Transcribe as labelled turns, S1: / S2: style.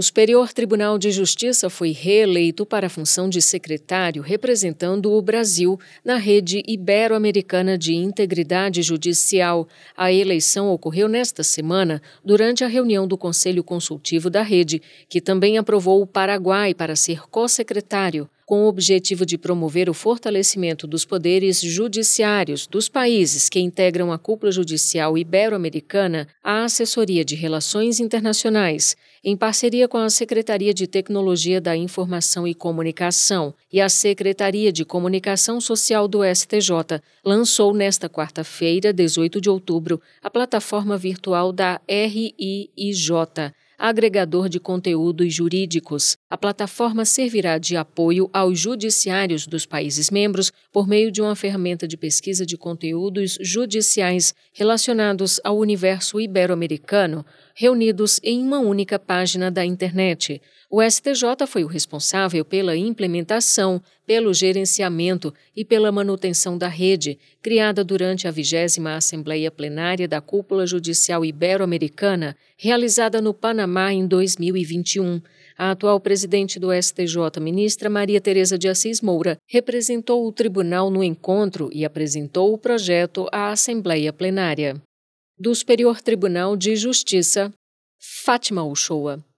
S1: O Superior Tribunal de Justiça foi reeleito para a função de secretário representando o Brasil na rede ibero-americana de integridade judicial. A eleição ocorreu nesta semana durante a reunião do Conselho Consultivo da rede, que também aprovou o Paraguai para ser co-secretário com o objetivo de promover o fortalecimento dos poderes judiciários dos países que integram a cúpula judicial ibero-americana, a Assessoria de Relações Internacionais, em parceria com a Secretaria de Tecnologia da Informação e Comunicação e a Secretaria de Comunicação Social do STJ, lançou nesta quarta-feira, 18 de outubro, a plataforma virtual da RIIJ agregador de conteúdos jurídicos. A plataforma servirá de apoio aos judiciários dos países membros por meio de uma ferramenta de pesquisa de conteúdos judiciais relacionados ao universo ibero-americano, reunidos em uma única página da internet. O STJ foi o responsável pela implementação, pelo gerenciamento e pela manutenção da rede, criada durante a vigésima Assembleia Plenária da Cúpula Judicial Ibero-Americana, realizada no Em 2021. A atual presidente do STJ, ministra Maria Tereza de Assis Moura, representou o tribunal no encontro e apresentou o projeto à Assembleia Plenária. Do Superior Tribunal de Justiça, Fátima Uchoa.